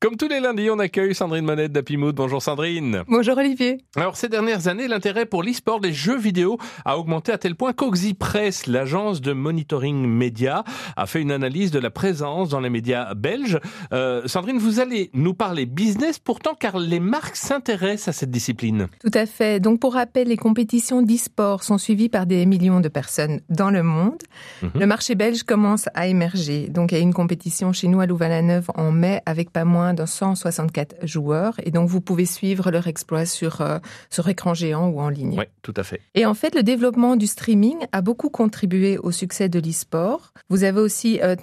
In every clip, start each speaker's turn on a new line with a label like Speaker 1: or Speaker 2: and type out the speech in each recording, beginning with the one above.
Speaker 1: Comme tous les lundis, on accueille Sandrine Monette d'Apimood. Bonjour Sandrine.
Speaker 2: Bonjour Olivier.
Speaker 1: Alors ces dernières années, l'intérêt pour l'e-sport des jeux vidéo a augmenté à tel point qu'Oxy Press, l'agence de monitoring média, a fait une analyse de la présence dans les médias belges. Euh, Sandrine, vous allez nous parler business pourtant car les marques s'intéressent à cette discipline.
Speaker 2: Tout à fait. Donc pour rappel, les compétitions d'e-sport sont suivies par des millions de personnes dans le monde. Mhm. Le marché belge commence à émerger. Donc il y a une compétition chez nous à Louvain-la-Neuve en mai avec pas moins de 164 joueurs et donc vous pouvez suivre leur exploit sur, euh, sur écran géant ou en ligne.
Speaker 1: Oui, tout à fait.
Speaker 2: Et en fait, le développement du streaming a beaucoup contribué au succès de l'e-sport. Vous avez aussi euh,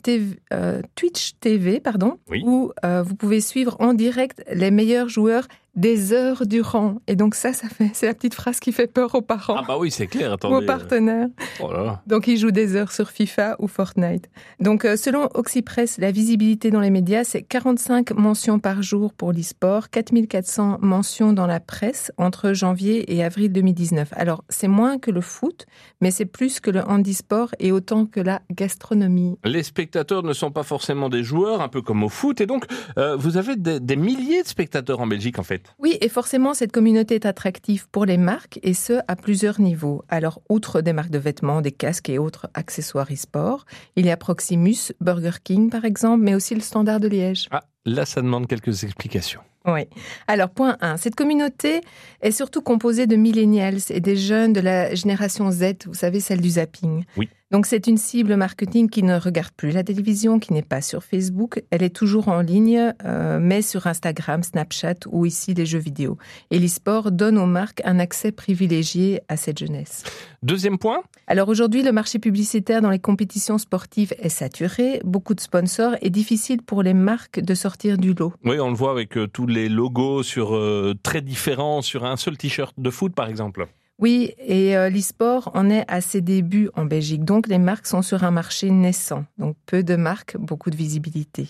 Speaker 2: euh, Twitch TV, pardon, où vous pouvez suivre en direct les meilleurs joueurs des heures durant. Et donc ça, ça fait, c'est la petite phrase qui fait peur aux parents.
Speaker 1: Ah bah oui, c'est clair. Attendez.
Speaker 2: Ou aux partenaires. Oh donc ils jouent des heures sur FIFA ou Fortnite. Donc euh, selon Oxypress, la visibilité dans les médias, c'est 45 mentions par jour pour l'e-sport, 4400 mentions dans la presse entre janvier et avril 2019. Alors c'est moins que le foot, mais c'est plus que le handisport et autant que la gastronomie.
Speaker 1: Les spectateurs ne sont pas forcément des joueurs, un peu comme au foot, et donc euh, vous avez des milliers de spectateurs en Belgique en fait.
Speaker 2: Oui, et forcément, cette communauté est attractive pour les marques, et ce, à plusieurs niveaux. Alors, outre des marques de vêtements, des casques et autres accessoires e-sport, il y a Proximus, Burger King, par exemple, mais aussi le Standard de Liège.
Speaker 1: Ah, là, ça demande quelques explications.
Speaker 2: Oui. Alors, point 1. Cette communauté est surtout composée de millennials et des jeunes de la génération Z, vous savez, celle du zapping.
Speaker 1: Oui.
Speaker 2: Donc c'est une cible marketing qui ne regarde plus la télévision, qui n'est pas sur Facebook, elle est toujours en ligne, euh, mais sur Instagram, Snapchat ou ici les jeux vidéo. Et l'e-sport donne aux marques un accès privilégié à cette jeunesse.
Speaker 1: Deuxième point
Speaker 2: Alors aujourd'hui, le marché publicitaire dans les compétitions sportives est saturé, beaucoup de sponsors, et difficile pour les marques de sortir du lot.
Speaker 1: Oui, on le voit avec euh, tous les logos sur euh, très différents sur un seul t-shirt de foot par exemple.
Speaker 2: Oui, et euh, l'e-sport en est à ses débuts en Belgique. Donc les marques sont sur un marché naissant. Donc peu de marques, beaucoup de visibilité.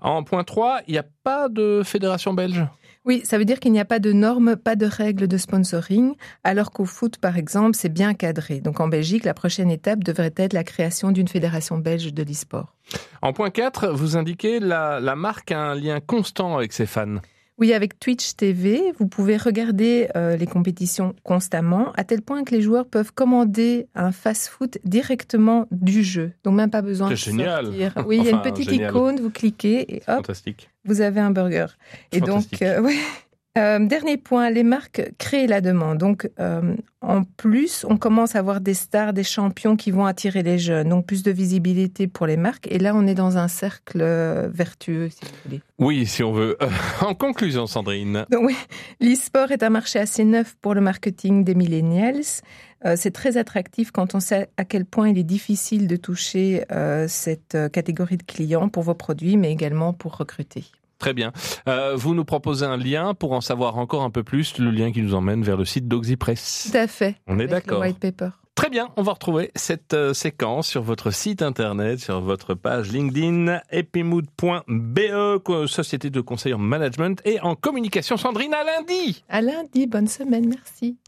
Speaker 1: En point 3, il n'y a pas de fédération belge?
Speaker 2: Oui, ça veut dire qu'il n'y a pas de normes, pas de règles de sponsoring, alors qu'au foot, par exemple, c'est bien cadré. Donc en Belgique, la prochaine étape devrait être la création d'une fédération belge de l'e-sport.
Speaker 1: En point 4, vous indiquez la, la marque a un lien constant avec ses fans.
Speaker 2: Oui, avec Twitch TV, vous pouvez regarder euh, les compétitions constamment, à tel point que les joueurs peuvent commander un fast-food directement du jeu. Donc même pas besoin de
Speaker 1: génial.
Speaker 2: sortir. Oui, il y a une petite icône, vous cliquez et hop, vous avez un burger. Et donc, euh, oui. Euh, dernier point, les marques créent la demande. Donc, euh, en plus, on commence à avoir des stars, des champions qui vont attirer les jeunes. Donc, plus de visibilité pour les marques. Et là, on est dans un cercle euh, vertueux, si vous voulez.
Speaker 1: Oui, si on veut. en conclusion, Sandrine.
Speaker 2: Donc, oui, l'e-sport est un marché assez neuf pour le marketing des millennials. c'est très attractif quand on sait à quel point il est difficile de toucher cette catégorie de clients pour vos produits, mais également pour recruter.
Speaker 1: Très bien. Euh, vous nous proposez un lien pour en savoir encore un peu plus, le lien qui nous emmène vers le site d'Oxypress.
Speaker 2: Tout à fait.
Speaker 1: On est d'accord.
Speaker 2: White paper.
Speaker 1: Très bien, on va retrouver cette euh, séquence sur votre site internet, sur votre page LinkedIn, epimood.be, société de conseil en management et en communication. Sandrine, à lundi
Speaker 2: À lundi, bonne semaine, merci.